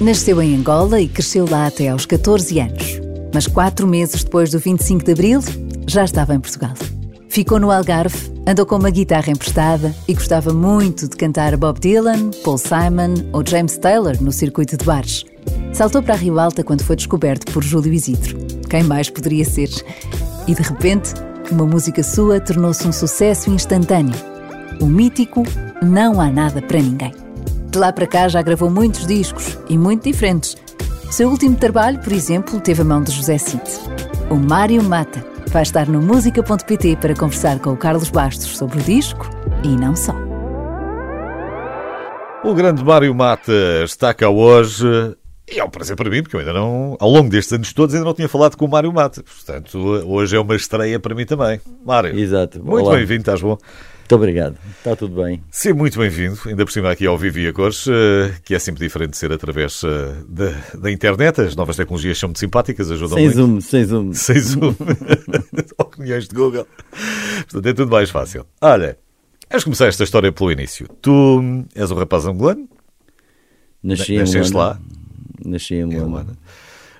Nasceu em Angola e cresceu lá até aos 14 anos. Mas quatro meses depois do 25 de Abril, já estava em Portugal. Ficou no Algarve, andou com uma guitarra emprestada e gostava muito de cantar Bob Dylan, Paul Simon ou James Taylor no circuito de bares. Saltou para a Rio Alta quando foi descoberto por Júlio Isidro. Quem mais poderia ser? E de repente, uma música sua tornou-se um sucesso instantâneo. O mítico Não Há Nada para Ninguém. De lá para cá já gravou muitos discos e muito diferentes. Seu último trabalho, por exemplo, teve a mão de José Cid. O Mário Mata vai estar no música.pt para conversar com o Carlos Bastos sobre o disco e não só. O grande Mário Mata está cá hoje e é um prazer para mim, porque eu ainda não, ao longo destes anos todos, ainda não tinha falado com o Mário Mata. Portanto, hoje é uma estreia para mim também. Mário, Exato. muito bem-vindo, estás bom? Muito obrigado. Está tudo bem. Sim, muito bem-vindo. Ainda por cima aqui ao Vivi a Cores, eh, que é sempre diferente de ser através eh, da, da internet. As novas tecnologias são muito simpáticas, ajudam sem muito. zoom, sem zoom. Sem zoom. Opiniões de Google. Portanto, é tudo mais fácil. Olha, vamos começar esta história pelo início. Tu és um rapaz angolano? Nasci em Nasceste lá? Nasci em Em Luanda. Luanda.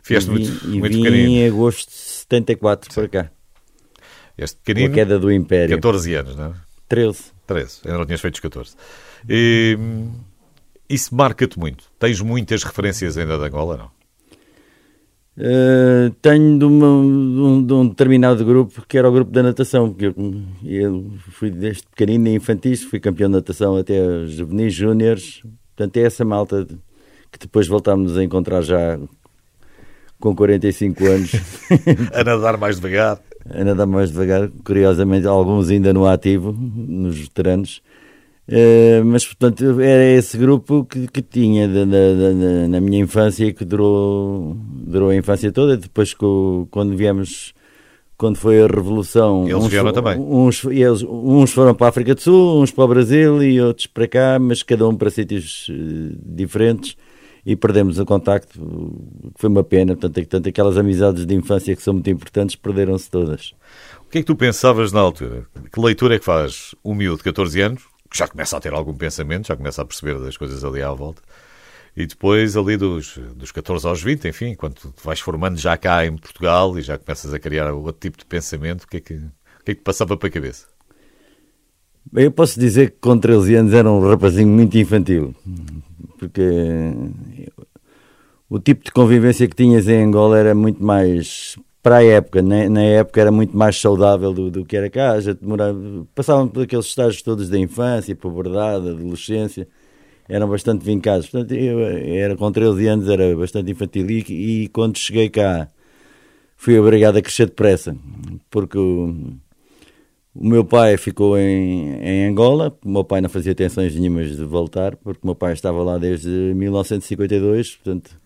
Vieste E vim- muito, e muito vim pequenino. em agosto de 74 para cá. Este Com a pequenino, queda do Império. 14 anos, não é? 13. 13, ainda não tinhas feito os 14. E, hum, isso marca-te muito. Tens muitas referências ainda de Angola, não? Uh, tenho de, uma- de um, de determinado grupo que era o grupo da natação. Que eu, eu fui desde pequenino, infantis, fui campeão de natação até juvenis, júniores. Portanto, é essa malta de- que depois voltámos a encontrar já com 45 anos. A nadar mais devagar. a nadar mais devagar, curiosamente, alguns ainda no ativo, nos veteranos. Eh, mas, portanto, era esse grupo que, que tinha da- da- da- da- na minha infância e que durou, durou a infância toda. Depois, quando viemos, quando foi a Revolução. Eles vieram fo- também. Uns, eles, uns foram para a África do Sul, uns para o Brasil e outros para cá, mas cada um para sítios eh, diferentes. E perdemos o contacto, que foi uma pena. Portanto, portanto, aquelas amizades de infância que são muito importantes perderam-se todas. O que é que tu pensavas na altura? Que leitura é que faz um miúdo de 14 anos, que já começa a ter algum pensamento, já começa a perceber das coisas ali à volta, e depois ali dos, dos 14 aos 20, enfim, quando vais formando já cá em Portugal e já começas a criar outro tipo de pensamento, o que é que, o que, é que passava para a cabeça? Eu posso dizer que com 13 anos era um rapazinho muito infantil, porque o tipo de convivência que tinhas em Angola era muito mais, para a época, na, na época era muito mais saudável do, do que era cá. Gente demorava, passavam por aqueles estágios todos da infância, puberdade, adolescência, eram bastante vincados. Portanto, eu era com 13 anos, era bastante infantil e, e quando cheguei cá fui obrigado a crescer depressa, porque... o- o meu pai ficou em, em Angola, o meu pai não fazia tensões nenhumas de voltar, porque o meu pai estava lá desde 1952, portanto,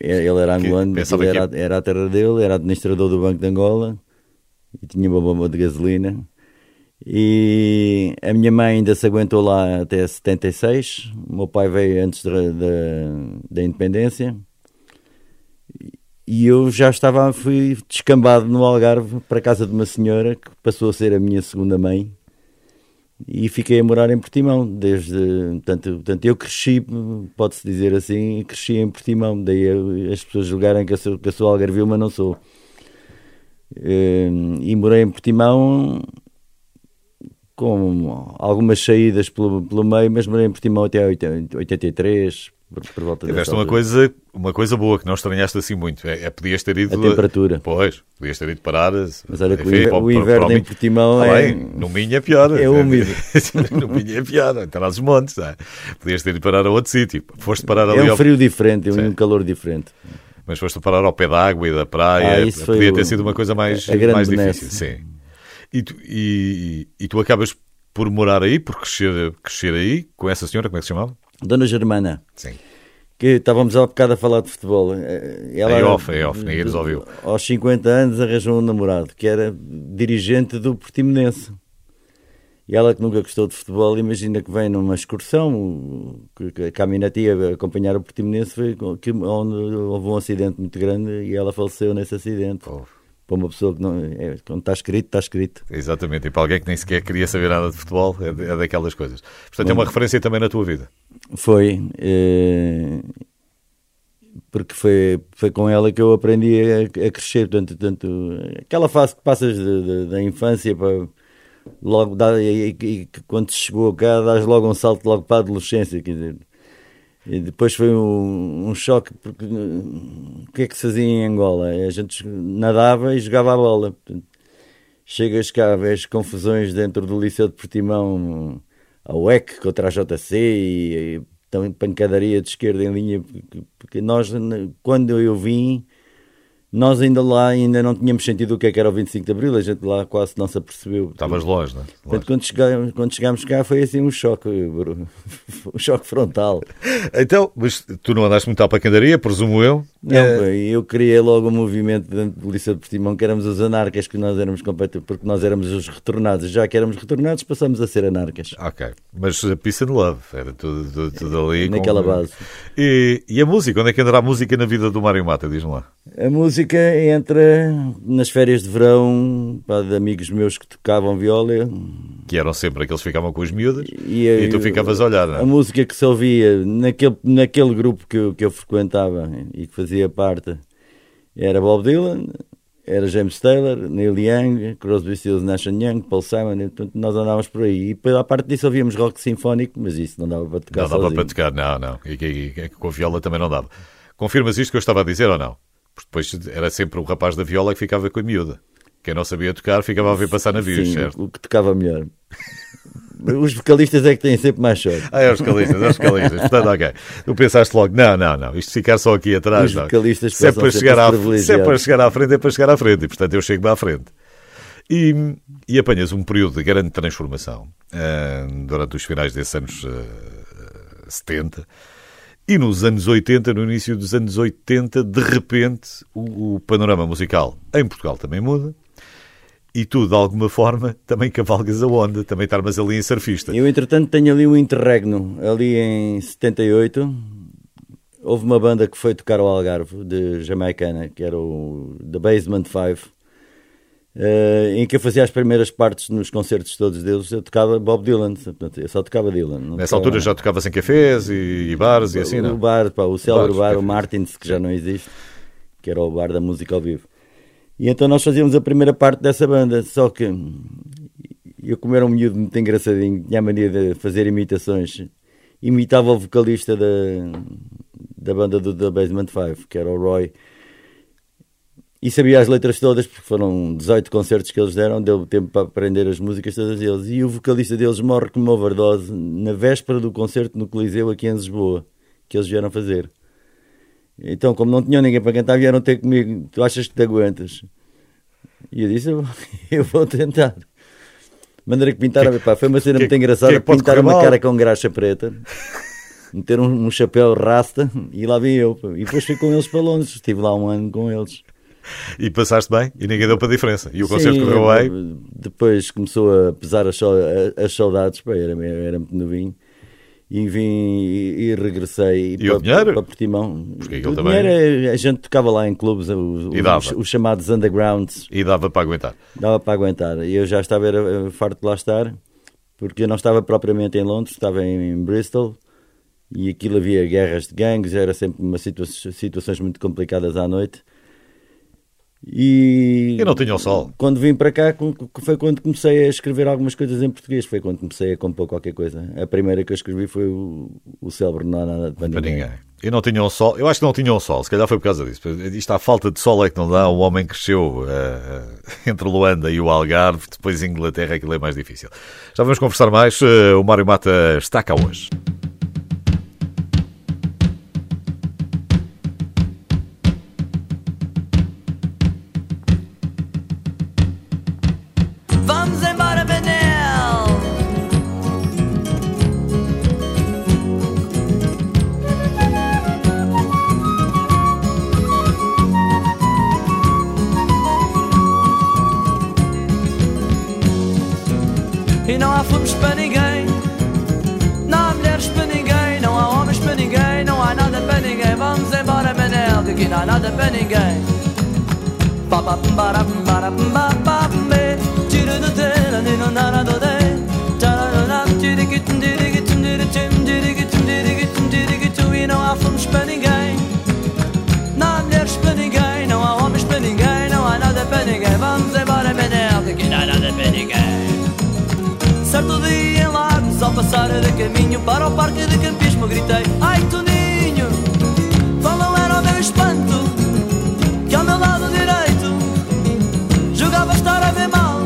ele era angolano, era, que- era a terra dele, era administrador do Banco de Angola e tinha uma bomba de gasolina. E a minha mãe ainda se aguentou lá até 76, o meu pai veio antes da, da, da independência e eu já estava, fui descambado no Algarve para a casa de uma senhora que passou a ser a minha segunda mãe e fiquei a morar em Portimão desde, portanto, portanto eu cresci, pode-se dizer assim, cresci em Portimão, daí eu- as pessoas julgarem que eu sou, que eu sou algarvio, mas não sou. Eh, E morei em Portimão com algumas saídas pelo, pelo meio, mas morei em Portimão até 80 83, por, volta Tiveste uma altura. coisa, uma coisa boa que não estranhaste assim muito. É, é podias ter ido. A temperatura. Pois, podias ter ido parar. Mas olha o enfim, para- o para- inverno para em Minho. Portimão é- bem, no Minho é pior. É úmido. no Minho é pior. Lá dos montes. não é? Podias ter ido parar a outro sítio. Foste parar ali É um ao- frio diferente, Sim. um calor diferente. Mas foste parar ao pé da água e da praia. Ah, isso foi Podia o- ter sido uma coisa mais, a mais benesse. difícil. Sim. E tu, e, e tu acabas por morar aí, por crescer, crescer aí, com essa senhora, como é que se chamava? Dona Germana, Sim. que estávamos há bocado a falar de futebol. eh, Ela, Em off, em off, ninguém nos ouviu. Aos 50 anos arranjou um namorado que era dirigente do Portimonense. E ela que nunca gostou de futebol, imagina que vem numa excursão, que, a minha tia acompanhar o Portimonense, foi que, onde houve um acidente muito grande e ela faleceu nesse acidente. Oh, Para uma pessoa que não. É, quando está escrito, está escrito. exatamente. E para alguém que nem sequer queria saber nada de futebol, é, é daquelas coisas. Portanto, é uma referência também na tua vida. Foi. eh, porque foi, foi com ela que eu aprendi a, a crescer. Portanto, tanto, aquela fase que passas de- de- da infância para. Logo dá, e, e- que quando chegou cá, dás logo um salto logo para a adolescência. Quer dizer, e depois foi um, um choque, porque eh, o que é que se fazia em Angola? A gente nadava e jogava a bola. Portanto, chegas cá, vês confusões dentro do Liceu de Portimão, a UEC contra a JC e, e também pancadaria de esquerda em linha, porque, porque nós, quando eu vim, nós ainda lá ainda não tínhamos sentido o que é que era o 25 de Abril, a gente lá quase não se apercebeu. Estavas longe, não é? Portanto, quando chegámos, quando chegámos cá foi assim um choque, um choque frontal. Então, mas tu não andaste muito à pancadaria, presumo eu. Não, pá, eu criei logo um movimento dentro do Liceu de Portimão que éramos os anarcas, que nós éramos completamente, porque nós éramos os retornados. Já que éramos retornados, passamos a ser anarcas. Ok, mas Peace and Love, era tudo, tudo, tudo ali. Naquela base. E, e a música, onde é que andará a música na vida do Mário Mata? Diz-me lá. A música entra nas férias de verão pá, de amigos meus que tocavam viola Que eram sempre aqueles que ficavam com as miúdas e, e, tu ficavas a olhar, não a música que se ouvia naquele, naquele grupo que eu, que eu frequentava e que fazia parte era Bob Dylan, era James Taylor, Neil Young, Crosby, Stills, Nash Young, Paul Simon, portanto nós andávamos por aí. E à parte disso ouvíamos rock sinfónico, mas isso não dava para tocar Não dava sozinho. para tocar, não, não. E, e- e com a viola também não dava. Confirmas isto que eu estava a dizer ou não? Porque depois era sempre o rapaz da viola que ficava com a miúda. Quem não sabia tocar ficava a ver passar navios, Sim, certo? o que tocava melhor. Os vocalistas é que têm sempre mais sorte. Ah, é os calistas, é os calistas. Portanto, ok. Tu pensaste logo, não, não, não, isto ficar só aqui atrás, Os não. vocalistas Se é, para sempre chegar à, se é para chegar à frente, é para chegar à frente. E, portanto, eu chego-me à frente. E, e apanhas um período de grande transformação ah, durante os finais desses anos ah, 70. E nos anos 80, no início dos anos 80, de repente, o, o panorama musical em Portugal também muda. E tu, de alguma forma, também cavalgas a onda, também estarmos ali em surfista. Eu, entretanto, tenho ali um interregno. Ali em 78, houve uma banda que foi tocar ao Algarve, de jamaicana, que era o The Basement Five, eh, em que eu fazia as primeiras partes nos concertos todos deles. Eu tocava Bob Dylan, portanto, eu só tocava Dylan. Nessa tocava altura já tocavas em cafés e, e bares e assim, o não? bar, pá, o célebre Bares, bar, o. Martins, que já não existe, que era o bar da música ao vivo. E então nós fazíamos a primeira parte dessa banda, só que eu, como era um miúdo muito engraçadinho, tinha a mania de fazer imitações, imitava o vocalista da, da banda do The Basement Five, que era o Roy, e sabia as letras todas, porque foram 18 concertos que eles deram, deu tempo para aprender as músicas todas deles. E o vocalista deles morre com uma overdose na véspera do concerto no Coliseu aqui em Lisboa, que eles vieram fazer. Então, como não tinham ninguém para cantar, vieram ter comigo. Tu achas que te aguentas? E eu disse: Eu, eu vou tentar. Maneira que pintaram, pá, foi uma cena que- muito engraçada. que é que pode pintaram uma mal? cara com graxa preta, meter um, um chapéu rasta e lá vim eu. pá. E depois fui com eles para Londres. Estive lá um ano com eles. E passaste bem e ninguém deu para a diferença. E o concerto correu bem. Depois começou a pesar as, as saudades, pá, era, era muito novinho. E vim e, e regressei E o para, dinheiro? para Portimão. Porque o também- dinheiro, a gente tocava lá em clubes, os, os, os chamados undergrounds, E dava para aguentar. dava para aguentar. E eu já estava era, farto de lá estar, porque eu não estava propriamente em Londres, estava em, em Bristol. E aquilo havia guerras de gangues, era sempre uma situa situações muito complicadas à noite. E, E não tinha o sol. Quando vim para cá, foi quando comecei a escrever algumas coisas em português. Foi quando comecei a compor qualquer coisa. A primeira que eu escrevi foi o, o célebre Não há nada para ninguém. ninguém. E não tinham sol. Eu acho que não tinham sol. Se calhar foi por causa disso. Isto à falta de sol é que não dá. O homem cresceu eh, entre Luanda e o Algarve. Depois Inglaterra, aquilo é mais difícil. Já vamos conversar mais. Eh, o Mário Mata está cá hoje. Passar de caminho para o parque de campismo Gritei, ai Toninho Qual era o meu espanto? Que ao meu lado direito Jogava estar a ver mal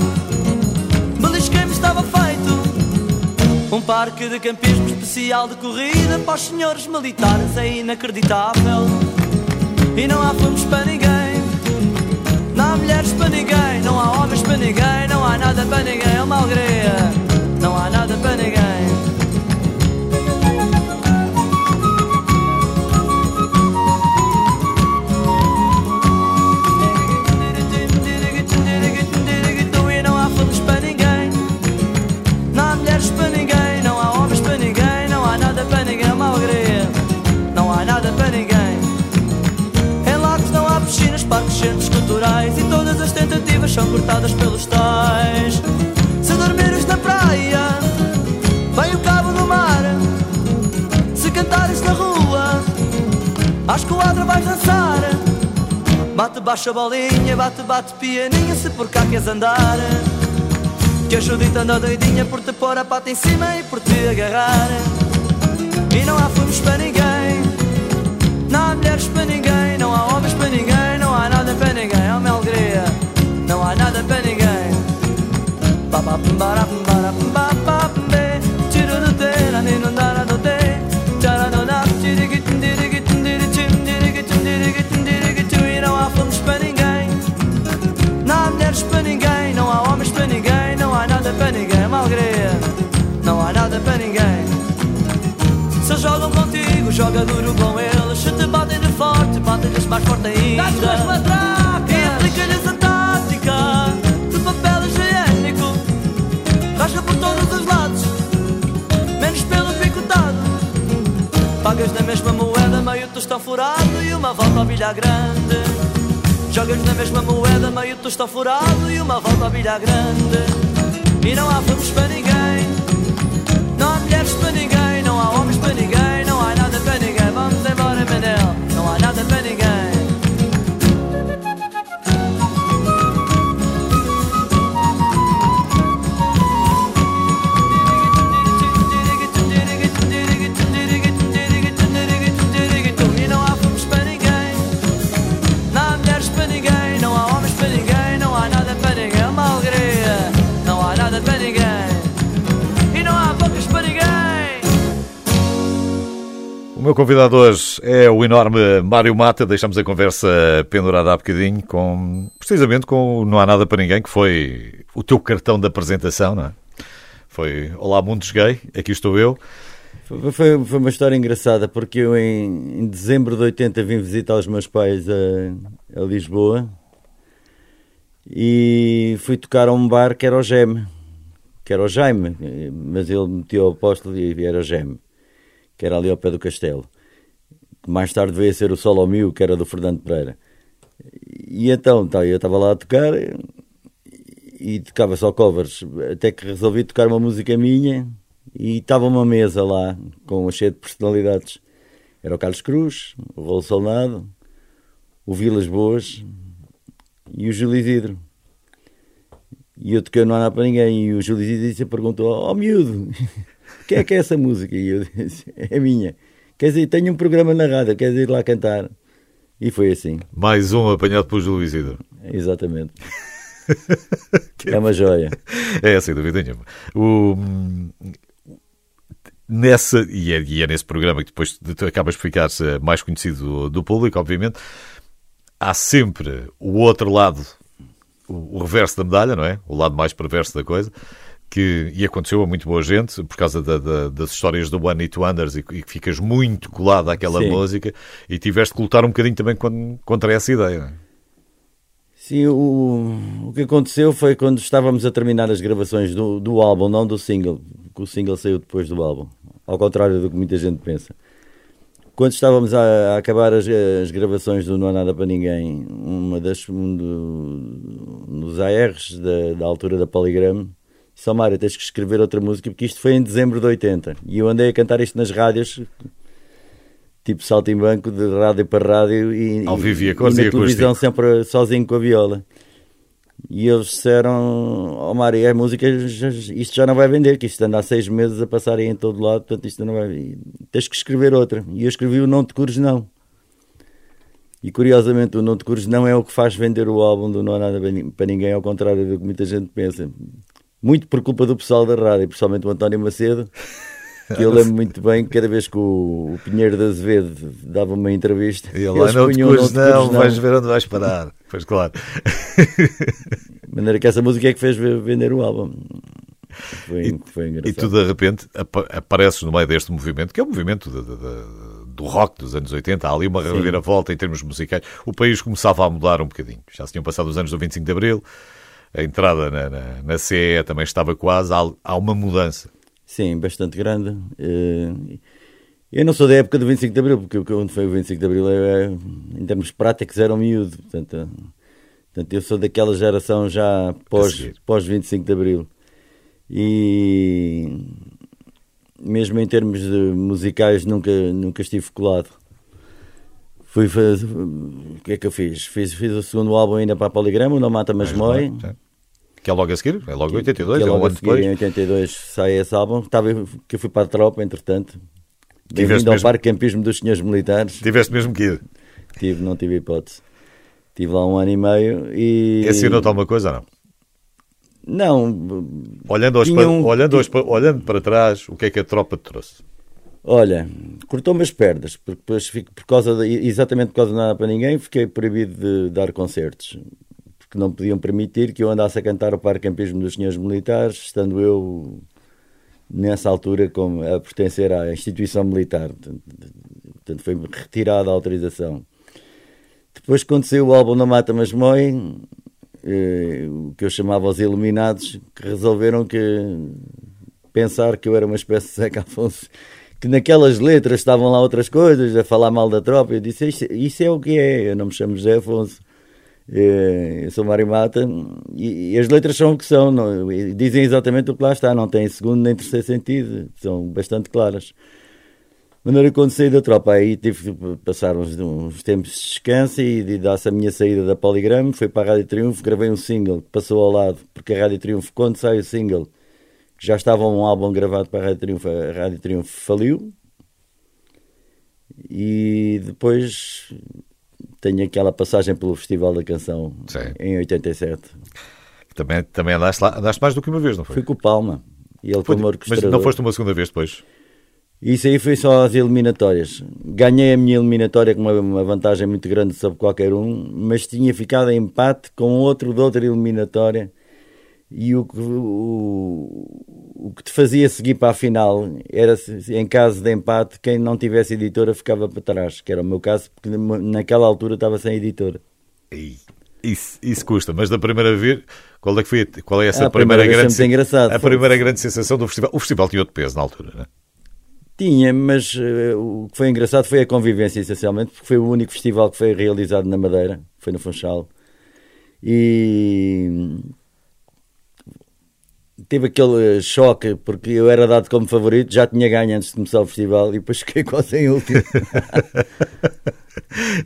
Belisquei-me estava feito. Um parque de campismo especial de corrida Para os senhores militares é inacreditável. E não há fomos para ninguém Não há mulheres para ninguém Não há homens para ninguém Não há nada para ninguém É uma alegria. Não há nada para ninguém. Centros culturais e todas as tentativas são cortadas pelos tais. Se dormires na praia, vem o cabo do mar. Se cantares na rua, à esquadra vais dançar. Bate baixa bolinha, bate, bate pianinha, se por cá queres andar. Que a Judita anda doidinha por te pôr a pata em cima e por te agarrar. E não há fomos para ninguém, não há mulheres para ninguém, não há homens para ninguém, não há nada para ninguém, é uma alegria, não há nada para ninguém. E não há fomos para ninguém, não há mulheres para ninguém, não há homens para ninguém, não há nada para ninguém, é uma alegria, não há nada para ninguém. Se jogam contigo, joga duro com eles. Se te batem de forte, batem-lhes mais forte ainda. Dá-te com as matracas! E aplica-lhes a tática de papel higiênico. Rasga por todos os lados, menos pelo picotado. Pagas na mesma moeda, meio tostão furado e uma volta ao bilhar grande. Jogas na mesma moeda, meio tostão furado e uma volta ao bilhar grande. E não há fomos para ninguém, não há mulheres para ninguém, não há homens para ninguém, meu convidado hoje é o enorme Mário Mata. Deixamos a conversa pendurada há bocadinho com, precisamente com Não Há Nada para Ninguém, que foi o teu cartão de apresentação, não é? Foi Olá Mundos Gay, aqui estou eu. Foi, foi uma história engraçada porque eu em, em dezembro de 80 vim visitar os meus pais a, a Lisboa e fui tocar a um bar que era o Geme, que era o Jaime, mas ele meteu o apóstolo e era o Geme, que era ali ao pé do castelo. Mais tarde veio a ser o Solo Mil, que era do Fernando Pereira. E então, tá, eu estava lá a tocar e, tocava só covers, até que resolvi tocar uma música minha e estava uma mesa lá com cheia de personalidades. Era o Carlos Cruz, o Rolo Solnado, o Vilas Boas e o Júlio Isidro. E eu toquei não há nada para ninguém. E o Júlio Isidro perguntou: Ó oh, miúdo, que é que é essa música? E eu disse: É minha. Quer dizer, tenho um programa na rádio, queres ir lá cantar? E foi assim, Mais um apanhado por Júlio Isidro. exatamente. é uma joia. É, sem dúvida nenhuma. O, nessa, e é, e é nesse programa que depois tu acabas por ficar eh, mais conhecido do, do público, obviamente, há sempre o outro lado, o, o reverso da medalha, não é? O lado mais perverso da coisa. Que, e aconteceu a muito boa gente por causa da, da, das histórias do One It Wonders e, que ficas muito colado àquela Sim. música e tiveste que lutar um bocadinho também con- contra essa ideia. é? Sim, o, o que aconteceu foi quando estávamos a terminar as gravações do, do álbum, não do single, porque o single saiu depois do álbum, ao contrário do que muita gente pensa. Quando estávamos a, a acabar as, as gravações do Não Há Nada para Ninguém, uma das, um do, nos ARs da, da altura da Polygram, Mário, tens que escrever outra música, porque isto foi em dezembro de 80. E eu andei a cantar isto nas rádios, tipo salto em banco, de rádio para rádio, e, Ao vivo e e, na e acústico. televisão sempre sozinho com a viola. E eles disseram, ó oh, Mário, a música, isto já não vai vender, que isto anda há seis meses a passar aí em todo lado, portanto isto não vai... Tens que escrever outra. E eu escrevi o Não Te Cures Não. E curiosamente o Não Te Cures Não é o que faz vender o álbum do Não Há Nada para Ninguém, ao contrário do que muita gente pensa. Muito por culpa do pessoal da rádio, principalmente o António Macedo, que eu lembro muito bem que cada vez que o, o Pinheiro de Azevedo dava uma entrevista, e ele lá não te cures, não, não, vais ver onde vais parar. Pois claro. De maneira que essa música é que fez vender o álbum. Foi, e, foi engraçado. E tu de repente apareces no meio deste movimento, que é o movimento de, de, de, do rock dos anos 80. Há ali uma reviravolta em termos musicais. O país começava a mudar um bocadinho. Já se tinham passado os anos do 25 de Abril, a entrada na, na, na CE também estava quase. Há, há uma mudança. Sim, bastante grande. Uh, eu não sou da época do 25 de Abril, porque onde foi o 25 de Abril, é, em termos práticos, era um miúdo. Portanto, portanto, eu sou daquela geração já pós, pós 25 de Abril. E mesmo em termos musicais, nunca, nunca estive colado. Fui fazer. O que é que eu fiz? Fiz, fiz o segundo álbum ainda para a Poligrama, o Não Mata Mas Mói. Que é logo a seguir, é logo em 82, que é, é logo um ano depois. Em 82 sai esse álbum. Estava, que eu fui para a tropa, entretanto. Bem-vindo ao Parque Campismo dos Senhores Militares. Tiveste mesmo que ir? Tive, não tive hipótese. Tive lá um ano e meio e. Ensinou-te alguma coisa ou não? Não. Olhando, para, olhando, olhando para trás, o que é que a tropa te trouxe? Olha, cortou-me as pernas, porque depois fico por causa de, exatamente por causa de nada para ninguém, fiquei proibido de dar concertos, porque não podiam permitir que eu andasse a cantar o Parque Campismo dos Senhores Militares, estando eu nessa altura como a pertencer à instituição militar. Portanto, foi retirada a autorização. Depois, saiu o álbum Na Mata Mas Mói, eh, o que eu chamava os Iluminados, que resolveram que pensar que eu era uma espécie de Zeca Afonso, que naquelas letras estavam lá outras coisas, a falar mal da tropa. Eu disse: Isso, isso é o que é, eu não me chamo José Afonso. Eh, eu sou Mário Mata e, e, as letras são o que são, não, dizem exatamente o que lá está, não têm segundo nem terceiro sentido, são bastante claras. De maneira quando saí da tropa, aí tive que passar uns, uns tempos de descanso e de dar-se a minha saída da Poligrama, fui para a Rádio Triunfo, gravei um single que passou ao lado, porque a Rádio Triunfo, quando sai o single, que já estava um álbum gravado para a Rádio Triunfo, a Rádio Triunfo faliu. E depois tenho aquela passagem pelo Festival da Canção Sim. em 87. Também, também andaste, lá, andaste mais do que uma vez, não foi? Fui com o Palma. E ele foi, foi Mas não foste uma segunda vez depois? Isso aí foi só as eliminatórias. Ganhei a minha eliminatória com uma, uma, vantagem muito grande sobre qualquer um, mas tinha ficado em empate com outro de outra eliminatória. E o, o, o que te fazia seguir para a final era, em caso de empate, quem não tivesse editora ficava para trás, que era o meu caso, porque naquela altura estava sem editora. Isso, isso custa, mas da primeira vez, qual é que foi qual é essa a primeira, primeira grande engraçado, a primeira grande sensação do festival? O festival tinha outro peso na altura, não é? Tinha, mas uh, o que foi engraçado foi a convivência, essencialmente, porque foi o único festival que foi realizado na Madeira, foi no Funchal. E teve aquele choque, porque eu era dado como favorito, já tinha ganho antes de começar o festival e depois fiquei quase em último.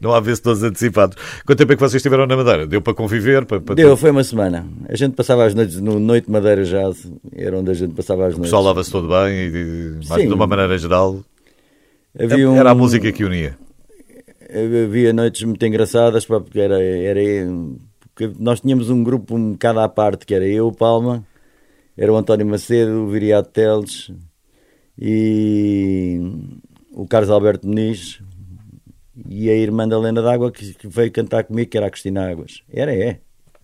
Não há todos antecipados. Quanto tempo é que vocês estiveram na Madeira? Deu para conviver? Para, para Deu, foi uma semana. A gente passava as noites no Noite Madeira Jazz, era onde a gente passava as noites. O pessoal lava-se todo bem e, mas de uma maneira geral, Havia um... era a música que unia. Havia noites muito engraçadas, porque era, era porque nós tínhamos um grupo um bocado à parte, que era eu, Palma, era o António Macedo, o Viriato Teles e o Carlos Alberto Muniz e a irmã da Helena D'Água que, que veio cantar comigo, que era a Cristina Águas. Era, é,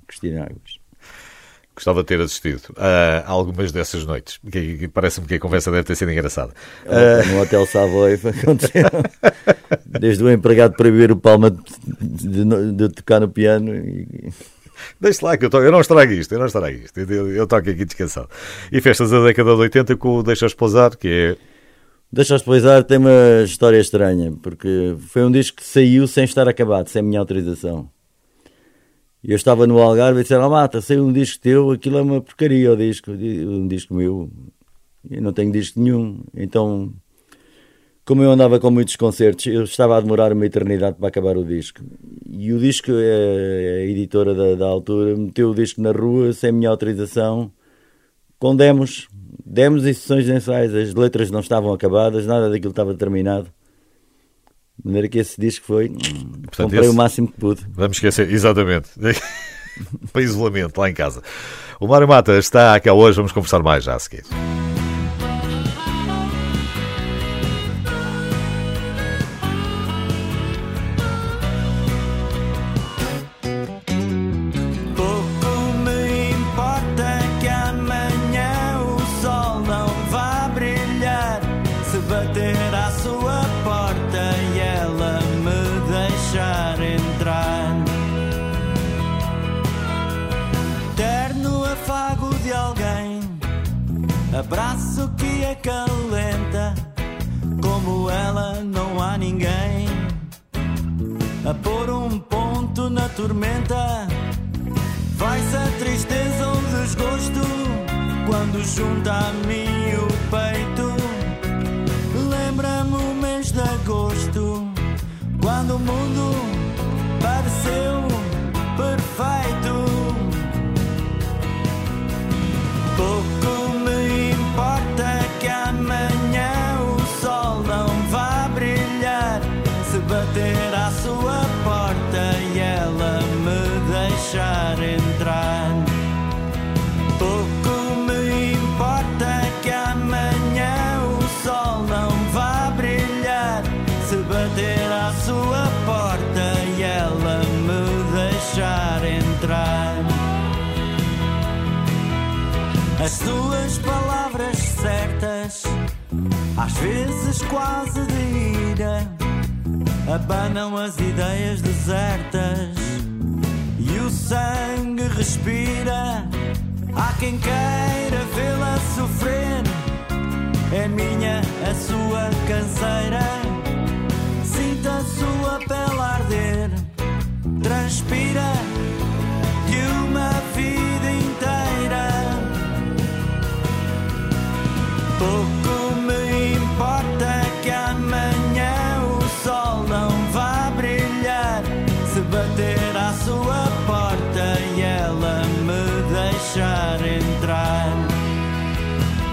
Cristina Águas. Gostava de ter assistido a algumas dessas noites. Parece-me que a conversa deve ter sido engraçada. Uh... No Hotel Savoy aconteceu. Desde o empregado proibir o Palma de, de, de tocar no piano. E... Deixe lá que eu, to... eu não estrago isto, eu não estrago isto. Eu, eu toco aqui descansado. E festas da década de 80 com o Deixa Esposar, que é. Deixa Esposar tem uma história estranha, porque foi um disco que saiu sem estar acabado, sem minha autorização. Eu estava no Algarve e disseram: oh, Mata, saiu um disco teu, aquilo é uma porcaria o disco, um disco meu. Eu não tenho disco nenhum. Então, como eu andava com muitos concertos, eu estava a demorar uma eternidade para acabar o disco. e o disco, a, a editora da, da, altura meteu o disco na rua sem minha autorização, com demos, demos e sessões de ensaios. As letras não estavam acabadas, nada daquilo estava terminado. De maneira que esse disco foi. Portanto, comprei esse, o máximo que pude. Vamos esquecer, exatamente. Para isolamento, lá em casa. O Mário Mata está aqui hoje, vamos conversar mais já a seguir. Às vezes quase de ira abanam as ideias desertas e o sangue respira. Há quem queira vê-la sofrer, é minha a sua canseira. Sinta a sua pele arder, transpira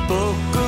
Pouco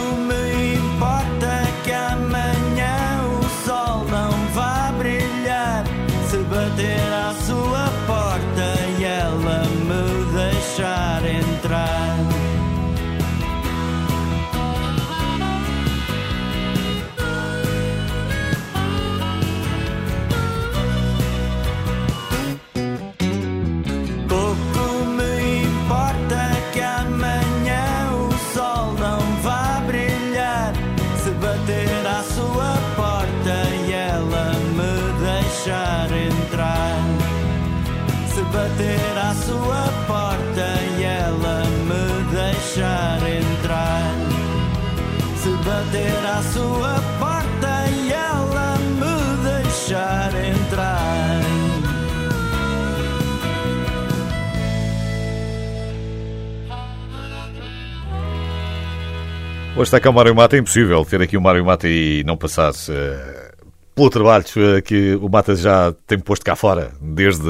Hoje está cá o Mário Mata, é impossível ter aqui o Mário Mata e não passasse uh, pelo trabalho uh, que o Mata já tem posto cá fora desde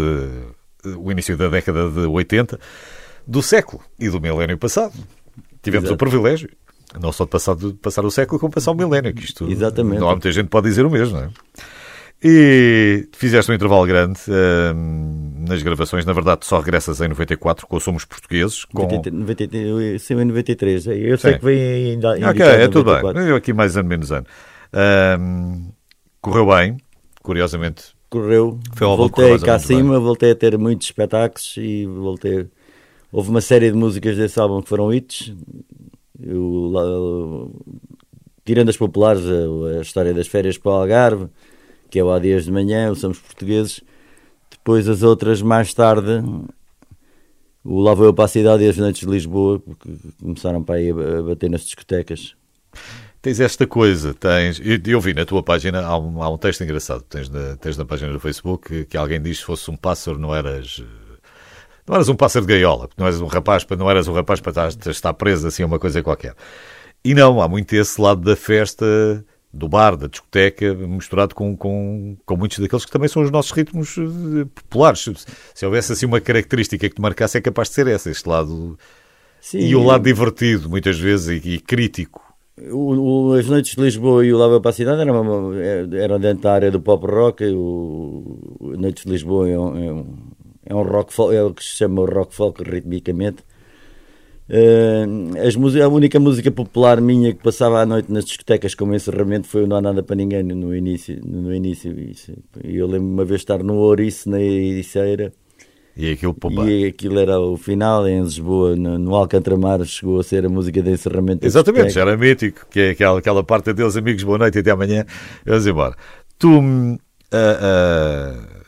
o início da década de 80 do século e do milénio passado. Tivemos Exato. o privilégio, não só de passar, de passar o século, como passar o milénio, que isto Exatamente. não há muita gente que pode dizer o mesmo, não é? E fizeste um intervalo grande uh, nas gravações, na verdade só regressas em 94 com Somos Portugueses. Com... 93, sim, em 93, eu sei Sim. que vem ainda. Ok, é tudo bem. Eu aqui mais ano, menos ano. Uh, correu bem, curiosamente correu. Foi voltei cá acima, bem. voltei a ter muitos espetáculos e voltei. Houve uma série de músicas desse álbum que foram hits. Eu, tirando as populares, a, a, história das férias para o Algarve, que é o Há Dias de Manhã, o Somos Portugueses. Depois as outras, mais tarde, o Lá Vou Eu para a Cidade e as Noites de Lisboa, porque começaram para aí a bater nas discotecas tens esta coisa, tens. Eu, vi na tua página, há um, há um texto engraçado, tens na, tens na página do Facebook que, que alguém diz que se fosse um pássaro não eras. Não eras um pássaro de gaiola, não eras um rapaz, não eras um rapaz para estar, estar preso assim a uma coisa qualquer. E não, há muito esse lado da festa do bar, da discoteca, misturado com, com, com muitos daqueles que também são os nossos ritmos eh, populares. Se, se houvesse assim uma característica que te marcasse, é capaz de ser essa, este lado. Sim, E o lado divertido, muitas vezes, e, e crítico. O, o- as noites de Lisboa e o Lava para a Cidade eram, eram dentro da área do pop rock. O, o Noites de Lisboa é um, é um, é um rock folk, é o que se chama rock folk ritmicamente. As músicas, a única música popular minha que passava à noite nas discotecas como encerramento foi o Não Há Nada para Ninguém no início. No início isso. E eu lembro uma vez estar no Ouriço, na Ericeira, E aquilo, e aquilo era o final em Lisboa, no, no Alcantramar, chegou a ser a música de encerramento. Exatamente, já era mítico, que é aquela, aquela parte deles, amigos, boa noite, até amanhã, vamos embora. Tu, ah, ah,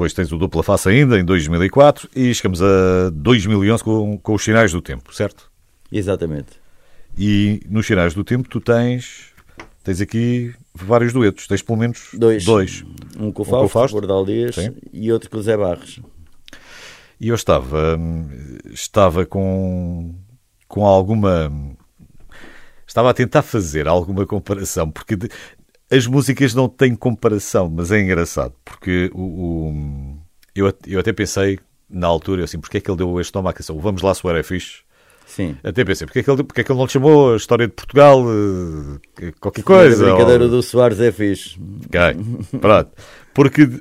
depois tens o dupla face ainda, em 2004, e chegamos a 2011 com, com os sinais do tempo, certo? Exatamente. E nos sinais do tempo tu tens, tens aqui vários duetos, tens pelo menos Dois. dois. Um com Um com o Fausto, Fausto. Bordal Dias Sim. e outro com o Zé Barros. E eu estava, hum, estava com, com alguma. Estava a tentar fazer alguma comparação, porque as músicas não têm comparação, mas é engraçado, porque o, o- eu, eu até pensei na altura, assim, porque é que ele deu este nome à canção? O Vamos lá, Soar é fixe. Sim. Até pensei, porque é que ele, porque é que ele não lhe chamou a história de Portugal, eh, qualquer coisa? a brincadeira ou- do Soares é fixe. Ok, pronto. Porque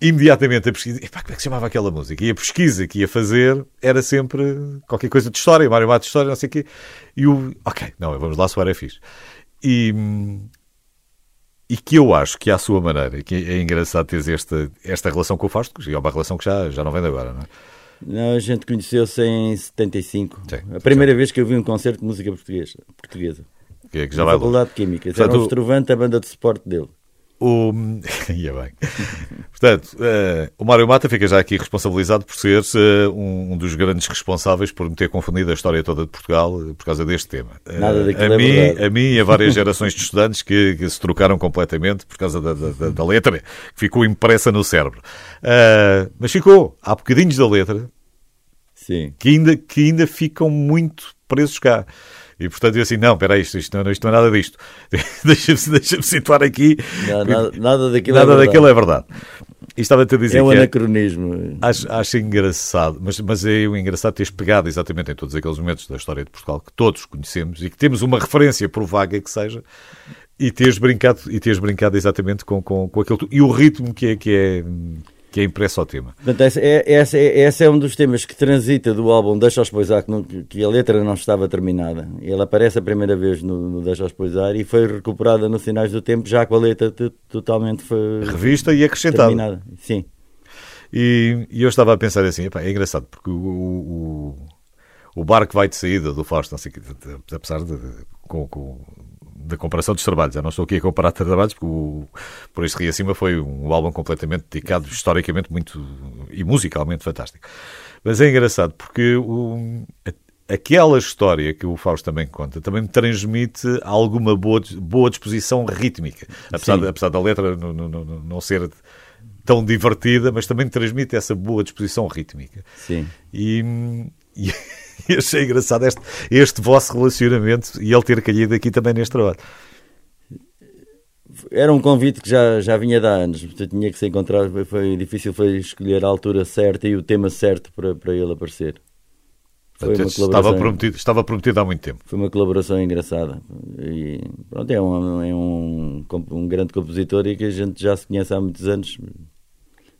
imediatamente a pesquisa. Epá, como é que se chamava aquela música? E a pesquisa que ia fazer era sempre qualquer coisa de história, Mário Matos de história, não sei o quê. E o. Ok, não, vamos lá, soar é fixe. E. E que eu acho que, à sua maneira, que é engraçado teres esta, esta relação com o Fausto, que é uma relação que já, já não vem de agora, não é? Não, a gente conheceu-se em 75. Sim, a primeira vez que eu vi um concerto de música portuguesa. portuguesa. Que, que já na vai. Faculdade de Química. Era um Estrovante, a banda de suporte dele. O... Ia bem. Portanto, eh, o Mário Mata fica já aqui responsabilizado por ser eh, um, um dos grandes responsáveis por me ter confundido a história toda de Portugal eh, por causa deste tema. Nada daquilo a, é mim, verdade. a mim e a várias gerações de estudantes que, que se trocaram completamente por causa da, da- da- letra, que ficou impressa no cérebro. Mas ficou. Há bocadinhos da letra Sim. que ainda, que ainda ficam muito presos cá. E portanto eu assim, não, espera aí, isto, isto, não, isto não é nada disto. Deixa-me deixa situar aqui. Nada, nada, nada daquilo Nada é verdade. daquilo é verdade. E estava-te a dizer É um é, anacronismo. acho, acho engraçado, mas, mas é o engraçado teres pegado exatamente em todos aqueles momentos da história de Portugal que todos conhecemos e que temos uma referência, por vaga que seja, e teres brincado, e teres brincado exatamente com, com, com aquele. E o ritmo que é, que é, que é impresso ao tema. Portanto, essa é, essa, é, esse é um dos temas que transita do álbum Deixa-os Poisar, que, que a letra não estava terminada. Ele aparece a primeira vez no, no Deixa-os Poisar e foi recuperada no Sinais do Tempo, já com a letra totalmente foi Revista e acrescentada. terminada. Sim. E, e eu estava a pensar assim, epá, é engraçado, porque o, o, o barco vai de saída do Fausto, não sei, apesar de, com, com, da comparação dos trabalhos, eu não estou aqui a comparar trabalhos, porque o, por este Rio Acima foi um álbum completamente dedicado, historicamente muito, e musicalmente fantástico. Mas é engraçado, porque o, aquela história que o Fausto também conta, também me transmite alguma boa, boa disposição rítmica, apesar, de- apesar da letra não, não, não, não ser tão divertida, mas também transmite essa boa disposição rítmica. Sim. E, e, e achei engraçado este, este vosso relacionamento e ele ter caído aqui também neste trabalho. Era um convite que já, já vinha de há anos, portanto tinha que se encontrar, foi, foi difícil foi escolher a altura certa e o tema certo para, para ele aparecer. Foi uma, estava, prometido, estava prometido há muito tempo. foi uma colaboração engraçada. E pronto, é, um, é um, um grande compositor e que a gente já se conhece há muitos anos.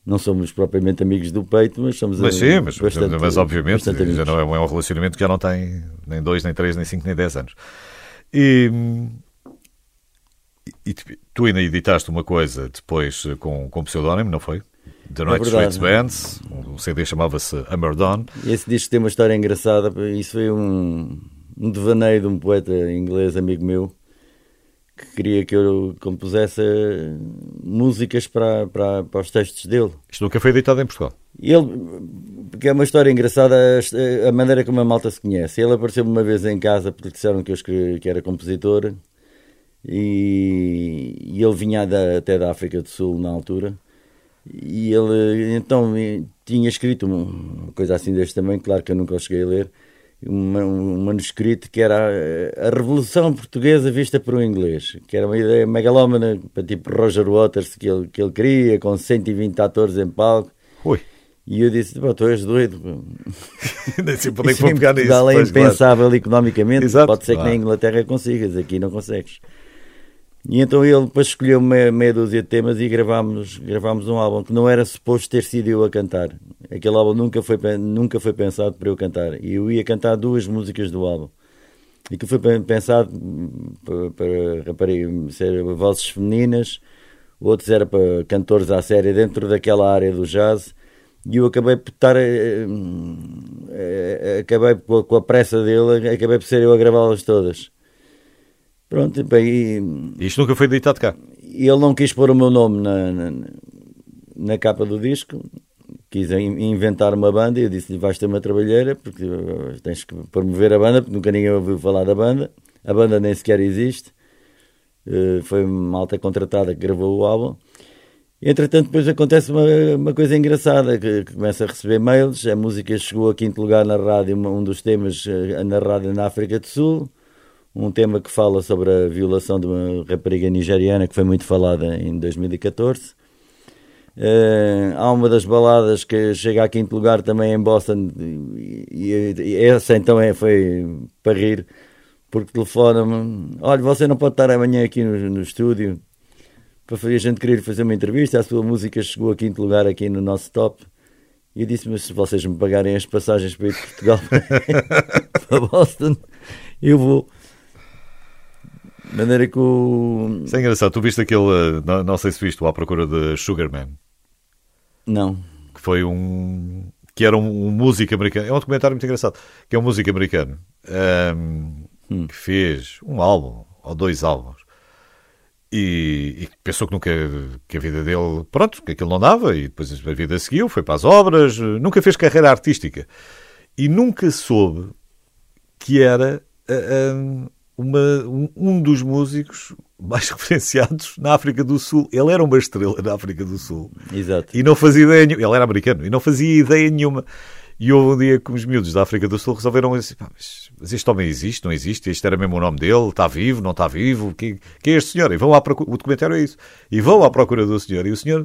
Não somos propriamente amigos do peito, mas somos Mas sim, mas, bastante- mas obviamente já não é, é um relacionamento que já não tem nem dois, nem três, nem cinco, nem dez anos. E, e tu- ainda editaste uma coisa depois eh, com, com pseudónimo, não foi? The Night É. Streets Bands, um CD chamava-se Hammer Dawn. Esse disco tem uma história engraçada. Isso foi um, um devaneio de um poeta inglês, amigo meu, que queria que eu compusesse músicas para, para, para os textos dele. Isto nunca foi editado em Portugal. Ele, porque é uma história engraçada a- maneira como a malta se conhece. Ele apareceu-me uma vez em casa porque disseram que eu escrevi, que era compositor e, e ele vinha da- até da África do Sul na altura. E ele então tinha escrito uma coisa assim deste tamanho, claro que eu nunca o cheguei a ler. Uma- um manuscrito que era a, a Revolução Portuguesa vista por um inglês, que era uma ideia megalómana, para tipo Roger Waters, que ele, que ele queria, com 120 atores em palco. Ui, E eu disse: "Pá, tu és doido. nem sei para é que vou pegar nisso. Portugal é pois, claro. impensável economicamente. Exato. Pode ser que Claro. na Inglaterra consigas, aqui não consegues. E então ele depois escolheu meia, meia dúzia de temas e gravámos, gravámos um álbum que não era suposto ter sido eu a cantar. Aquele álbum nunca foi, nunca foi pensado para eu cantar. E eu ia cantar duas músicas do álbum. E que foi pen- pensado para, para ser vozes femininas, outros era para cantores à série dentro daquela área do jazz. E eu acabei por estar. acabei com a pressa dele, acabei por ser eu a gravá-las todas. Pronto, e bem, e- Isto nunca foi ditado cá. e ele não quis pôr o meu nome na, na, na capa do disco, quis in- inventar uma banda e eu disse-lhe: vais ter uma trabalheira, porque uh, tens que promover a banda, porque nunca ninguém ouviu falar da banda. A banda nem sequer existe. Uh, foi uma alta contratada que gravou o álbum. Entretanto, depois acontece uma, uma coisa engraçada, que, que começa a receber mails, a música chegou a quinto lugar na rádio, um dos temas eh, na rádio na África do Sul, um tema que fala sobre a violação de uma rapariga nigeriana que foi muito falada em 2014. Eh, há uma das baladas que chega a quinto lugar também em Boston e, e- essa então é, foi para rir porque telefona-me olha você não pode estar amanhã aqui no, no estúdio para fazer a gente querer fazer uma entrevista a sua música chegou a quinto lugar aqui no nosso top e eu disse mas se vocês me pagarem as passagens para ir de Portugal para Boston eu vou maneira que o... Isso é engraçado. Tu viste aquele. eh, Não, não sei se viste o À Procura de Sugarman, não que foi um. que era um, um músico americano. É um documentário muito engraçado. Que é um músico americano ahm, que fez um álbum ou dois álbuns e, e pensou que nunca. que a vida dele. pronto, que aquilo não dava e depois a vida seguiu, foi para as obras, nunca fez carreira artística e nunca soube que era ah, ah, uma, um, dos músicos mais referenciados na África do Sul. Ele era uma estrela na África do Sul exato e não fazia ideia nenhuma. Ele era americano e não fazia ideia nenhuma. E houve um dia que os miúdos da África do Sul resolveram assim: "Pá, mas, mas este homem existe, não existe? Este era mesmo o nome dele? Está vivo, não está vivo? Quem, quem é este senhor? E vão à procura, o documentário é isso. E vão à procura do senhor. E o senhor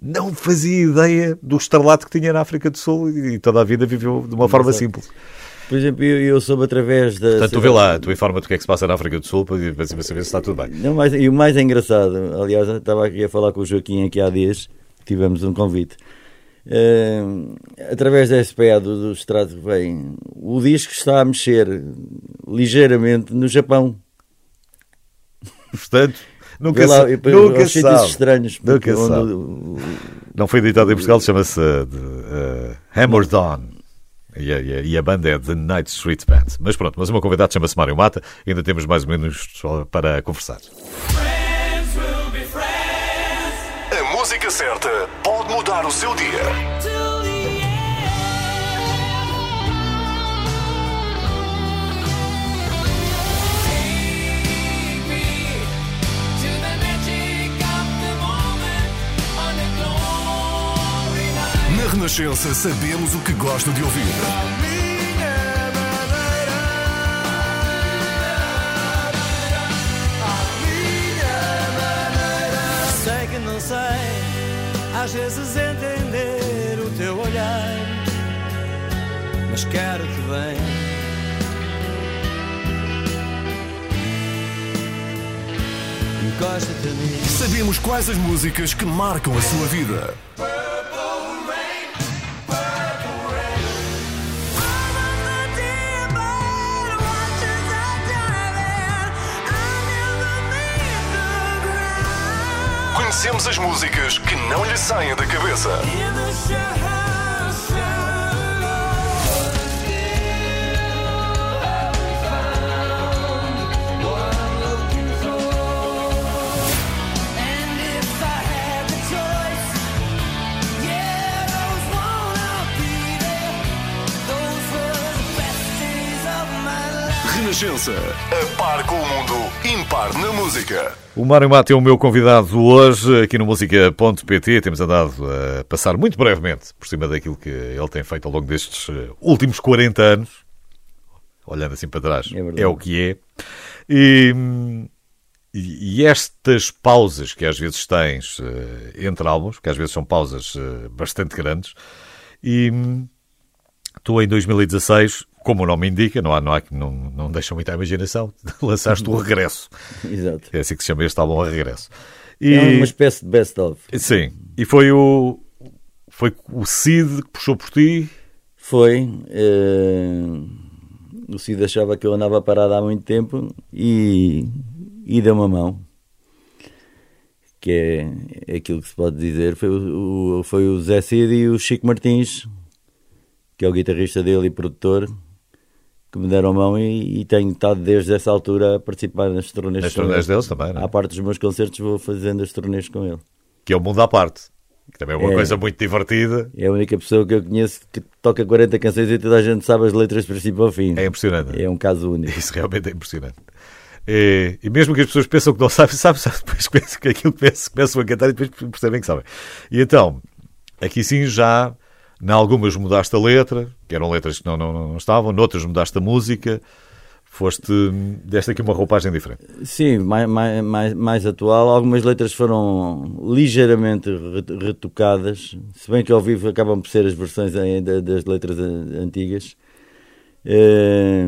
não fazia ideia do estrelato que tinha na África do Sul e toda a vida viveu de uma forma Exato. simples. Por exemplo, eu, eu soube através da. Portanto, tu vê lá, tu informa-te o que é que se passa na África do Sul para, para saber se está tudo bem. Não, mas, e o mais engraçado, aliás, estava aqui a falar com o Joaquim aqui há dias, tivemos um convite. Eh, através da SPA do, do Estrado que vem, o disco está a mexer ligeiramente no Japão. Portanto, nunca, lá, se, depois nunca se sabe. estranhos. Nunca onde sabe. o- o- Não foi editado em Portugal, chama-se uh, de, uh, Hammer Dawn. E a, e a- banda é The Night Street Band. Mas pronto, mas o meu convidado chama-se Mário Mata. Ainda temos mais ou menos para conversar. Friends will be friends A música certa pode mudar o seu dia. Renascença sabemos o que gosta de ouvir. Sei que não sei, às vezes entender o teu olhar, mas quero-te bem. Sabemos quais as músicas que marcam a sua vida. Conhecemos as músicas que não lhe saem da cabeça. Renascença. A par com o mundo, impar na música. O Mário Mata é o meu convidado hoje aqui no música.pt. Temos andado a passar muito brevemente por cima daquilo que ele tem feito ao longo destes eh, últimos 40 anos. olhando assim para trás, É é o que é. E- e estas pausas que às vezes tens eh, entre álbuns, que às vezes são pausas eh, bastante grandes, e hum, tu em 2016, como o nome indica, não, há, não, há, não, não deixa muita imaginação, lançaste o regresso. Exato. É assim que se chama este álbum, regresso. E, É uma espécie de best-of. Sim, e foi o, foi o Cid que puxou por ti. Foi. eh, o Cid achava que eu andava parado há muito tempo e, e deu uma mão. Que é, é aquilo que se pode dizer. Foi o, o- foi o Zé Cid e o Chico Martins, que é o guitarrista dele e produtor, que me deram a mão e, e tenho estado desde essa altura a participar nas turnês Nas turnês ele. deles também, não é? À parte dos meus concertos vou fazendo as turnês com ele. que é o mundo à parte. Que também é uma É. coisa muito divertida. É a única pessoa que eu conheço que toca 40 canções e toda a gente sabe as letras de princípio ao fim. É impressionante. É um caso único. Isso realmente é impressionante. E, e mesmo que as pessoas pensam que não sabem, sabem, sabem depois começam, que aquilo começam, começam a cantar e depois percebem que sabem. E então, aqui sim já, em algumas mudaste a letra, que eram letras que não, não, não estavam, noutras mudaste a música, foste, deste aqui uma roupagem diferente. Sim, mais, mais, mais, atual. Algumas letras foram ligeiramente re- retocadas, se bem que ao vivo acabam por ser as versões ainda das letras an- antigas. Eh,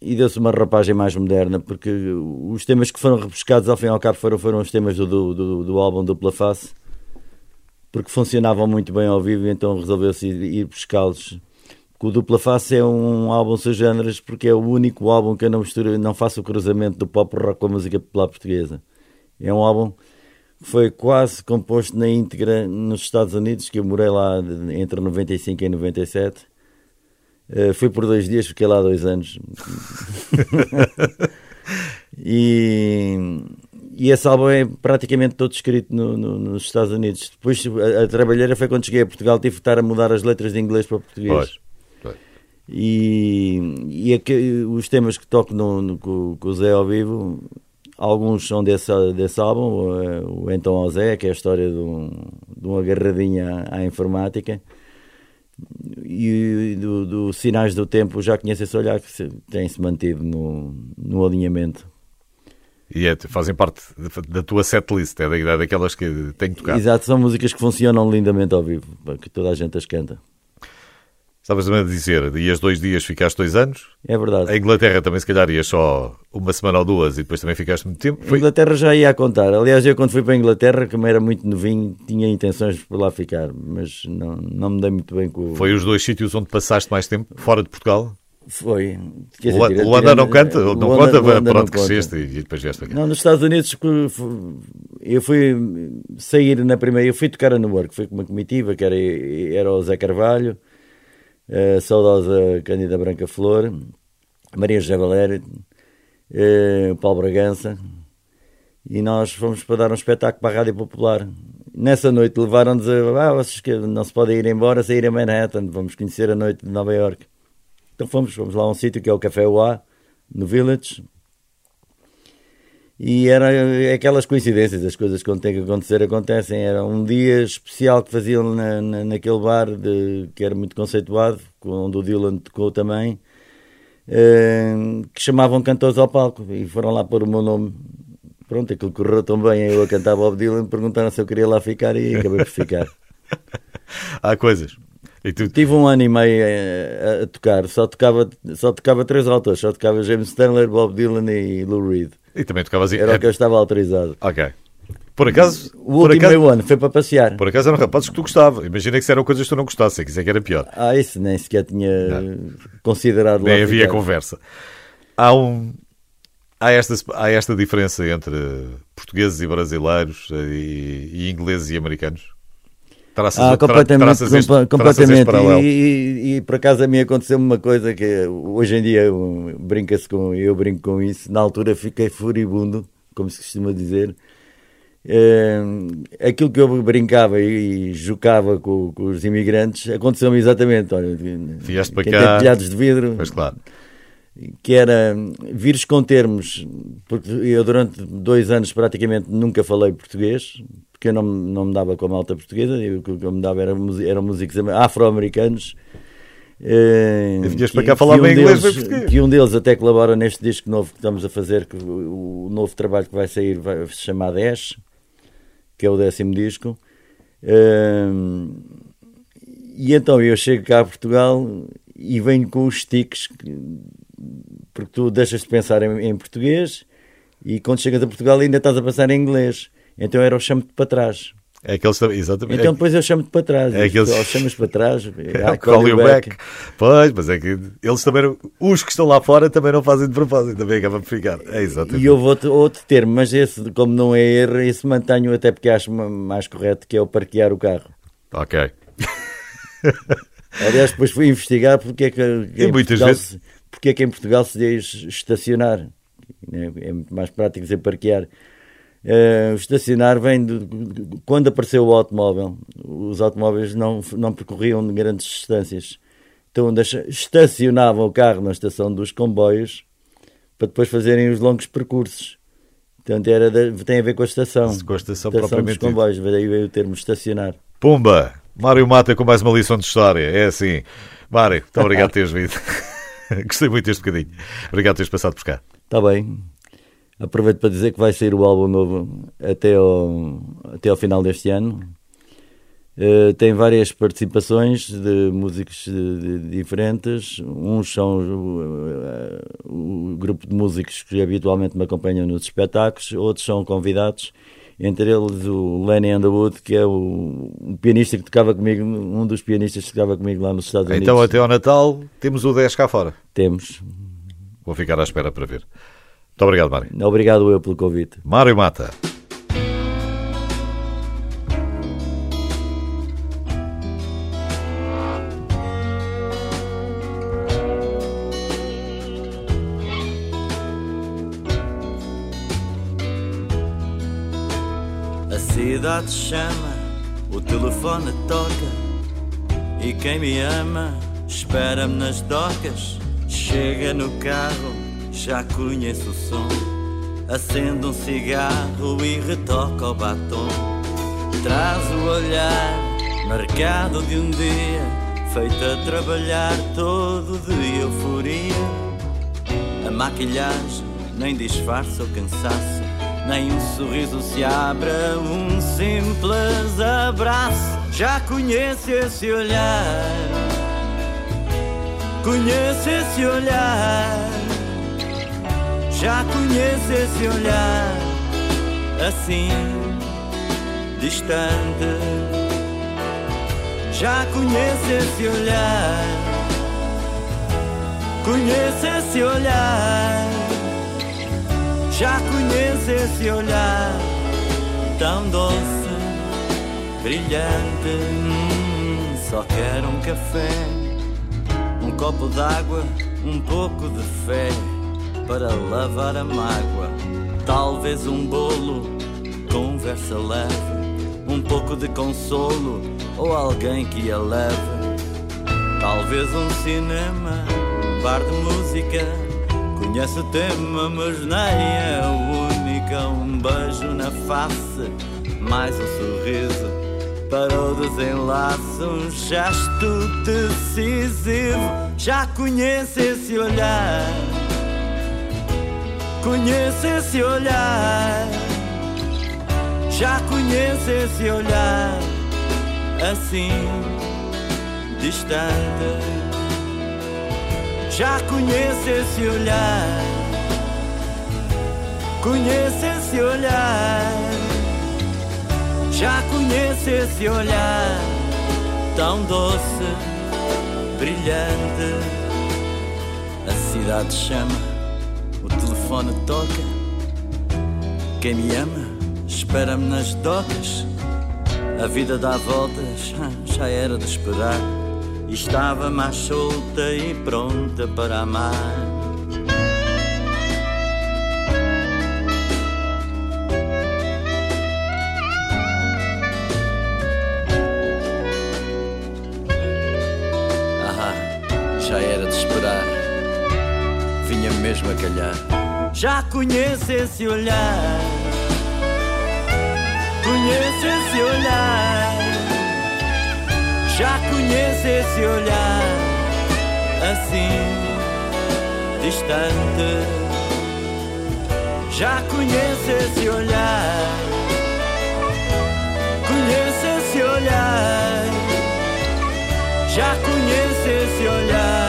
E deu-se uma rapagem mais moderna, porque os temas que foram repescados ao fim e ao cabo foram, foram os temas do, do, do álbum Dupla Face, porque funcionavam muito bem ao vivo, então resolveu-se ir, ir buscá-los. O Dupla Face é um álbum sem géneros, porque é o único álbum que eu não misturo, não faço o cruzamento do pop rock com a música popular portuguesa. É um álbum que foi quase composto na íntegra nos Estados Unidos, que eu morei lá entre 95 e 97. Eh, fui por dois dias, fiquei lá dois anos. e, e esse álbum é praticamente todo escrito no- no- nos Estados Unidos. Depois a, a trabalheira foi quando cheguei a Portugal, tive que estar a mudar as letras de inglês para português. Pois. Pois. E, e aqui- os temas que toco no, no- com, com o Zé ao vivo, alguns são desse, desse álbum, o, o Então ao Zé, que é a história de, um, de uma agarradinha à, à informática. E do, do Sinais do Tempo, já conheço esse olhar que se- tem-se mantido no, no alinhamento. E é- fazem parte da tua setlist, é da- daquelas que tenho que tocar. Exato, são músicas que funcionam lindamente ao vivo, que toda a gente as canta. Estavas a dizer, ias dois dias, ficaste dois anos. É verdade. A Inglaterra também, se calhar, ias só uma semana ou duas e depois também ficaste muito tempo. A Foi, Inglaterra já ia a contar. Aliás, eu quando fui para a Inglaterra, como era muito novinho, tinha intenções de por lá ficar, mas não, não me dei muito bem com o. foi os dois sítios onde passaste mais tempo, fora de Portugal? Foi. Quer dizer, Luanda, não canta, não Luanda- conta, Luanda pronto, conta. cresceste e depois vieste. Não, nos Estados Unidos que eu fui sair na primeira, eu fui tocar a Newark, fui com uma comitiva que era, era o Zé Carvalho, a saudosa Cândida Branca Flor, Maria José Valério, eh, o Paulo Bragança, e nós fomos para dar um espetáculo para a Rádio Popular. Nessa noite levaram-nos a, ah, vocês que não se podem ir embora, sair a Manhattan, vamos conhecer a noite de Nova York. Então fomos, fomos lá a um sítio que é o Café UA, no Village, e era é aquelas coincidências, as coisas quando têm que acontecer acontecem. Era um dia especial que faziam na, na- naquele bar de, que era muito conceituado, onde o Dylan tocou também, eh, que chamavam cantores ao palco e foram lá pôr o meu nome. Pronto, aquilo correu tão bem, eu a cantar Bob Dylan, perguntaram se eu queria lá ficar e acabei por ficar. Há coisas. Tive um ano e meio eh, a, a tocar, só tocava, só tocava três autores, só tocava James Stanley, Bob Dylan e Lou Reed. e também tocavas em. Era o que eu estava autorizado. Ok. Por acaso. O por último acaso, meu ano foi para passear. por acaso eram rapazes que tu gostavas. Imagina que se eram coisas que tu não gostasses, que isso é que era pior. Ah, isso nem sequer tinha considerado lá Nem havia conversa. Há um. Há esta, há esta diferença entre portugueses e brasileiros eh, e, e ingleses e americanos? Traças, Ah, completamente, traças este- compa- completamente. E, e- e por acaso a mim aconteceu uma coisa que hoje em dia brinca-se com, eu brinco com isso. Na altura fiquei furibundo, como se costuma dizer. Eh, aquilo que eu brincava e, e jocava com, com os imigrantes aconteceu-me exatamente. Olha, Vieste para cá. telhados de vidro, Mas claro. que era vires com termos, porque eu durante dois anos praticamente nunca falei português, porque eu não, não me dava com a malta portuguesa, eu, o que eu me dava era, eram músicos am- afro-americanos, Eh, E vinhas para cá falar bem inglês, deles, português. Que um deles até colabora neste disco novo que estamos a fazer, que o, o novo trabalho que vai sair vai se chamar 10, que é o décimo disco. Eh, e então eu chego cá a Portugal e venho com os tiques, que- porque tu deixas de pensar em, em português e quando chegas a Portugal ainda estás a pensar em inglês. Então era o chamo-te para trás. É também, exatamente. Então depois eu chamo-te para trás. É aqueles- Ou chamas para trás. É o call you back. Pois, mas é que eles também, os que estão lá fora também não fazem de propósito, também acaba por ficar. É exatamente. E houve outro, outro termo, mas esse, como não é erro, esse mantenho até porque acho ma- mais correto, que é o parquear o carro. Ok. Aliás, depois fui investigar porque é que, E muitas Portugal vezes- porque é que em Portugal se diz estacionar. É, é muito mais prático dizer parquear. Eh, o estacionar vem de, de- quando apareceu o automóvel. Os automóveis não, não percorriam grandes distâncias. Então estacionavam o carro na estação dos comboios para depois fazerem os longos percursos. Portanto, era da- tem a ver com a estação. Com a estação dos propriamente dita. comboios. Daí veio o termo estacionar. Pumba! Mário Mata com mais uma lição de história. É assim. Mário, muito obrigado por teres vindo. Gostei muito deste bocadinho. Obrigado por teres passado por cá. Está bem. Aproveito para dizer que vai sair o álbum novo até ao, até ao final deste ano. Eh, tem várias participações de músicos de- de- diferentes. Uns são o, o grupo de músicos que habitualmente me acompanham nos espetáculos, outros são convidados. Entre eles o Lenny Underwood, que é o, um pianista que tocava comigo, um dos pianistas que tocava comigo lá nos Estados Unidos. Então, até ao Natal, temos o 10 cá fora. Temos. Vou ficar à espera para ver. Muito obrigado, Mário. Obrigado eu pelo convite. Mário Mata. A cidade chama, o telefone toca E quem me ama espera-me nas docas Chega no carro, já conheço o som. Acende um cigarro e retoca o batom. Traz o olhar marcado de um dia Feito a trabalhar todo de euforia. A maquilhagem nem disfarça o cansaço, nem um sorriso se abre um simples abraço. Já conheço esse olhar, conheço esse olhar, já conheço esse olhar, assim, distante. Já conheço esse olhar. Conheço esse olhar, já conheço esse olhar tão doce, brilhante. Hum, só quero um café, um copo d'água, um pouco de fé para lavar a mágoa. Talvez um bolo, conversa leve, um pouco de consolo ou alguém que a leve. Talvez um cinema, um bar de música. Conhece o tema, mas nem é a única. Um beijo na face, mais um sorriso. Para o desenlace, um gesto decisivo. Já conhece esse olhar. Conheço esse olhar. Já conheço esse olhar. Assim distante. Já conheço esse olhar, conheço esse olhar. Já conheço esse olhar, tão doce, brilhante. A cidade chama, telefone toca. Quem me ama, espera-me nas docas. A vida dá voltas, já era de esperar. Estava mais solta e pronta para amar. Ah, já era de esperar. Vinha mesmo a calhar. Já conheço esse olhar. Conheço esse olhar. Já conheço esse olhar assim distante. Já conheço esse olhar, conheço esse olhar, já conheço esse olhar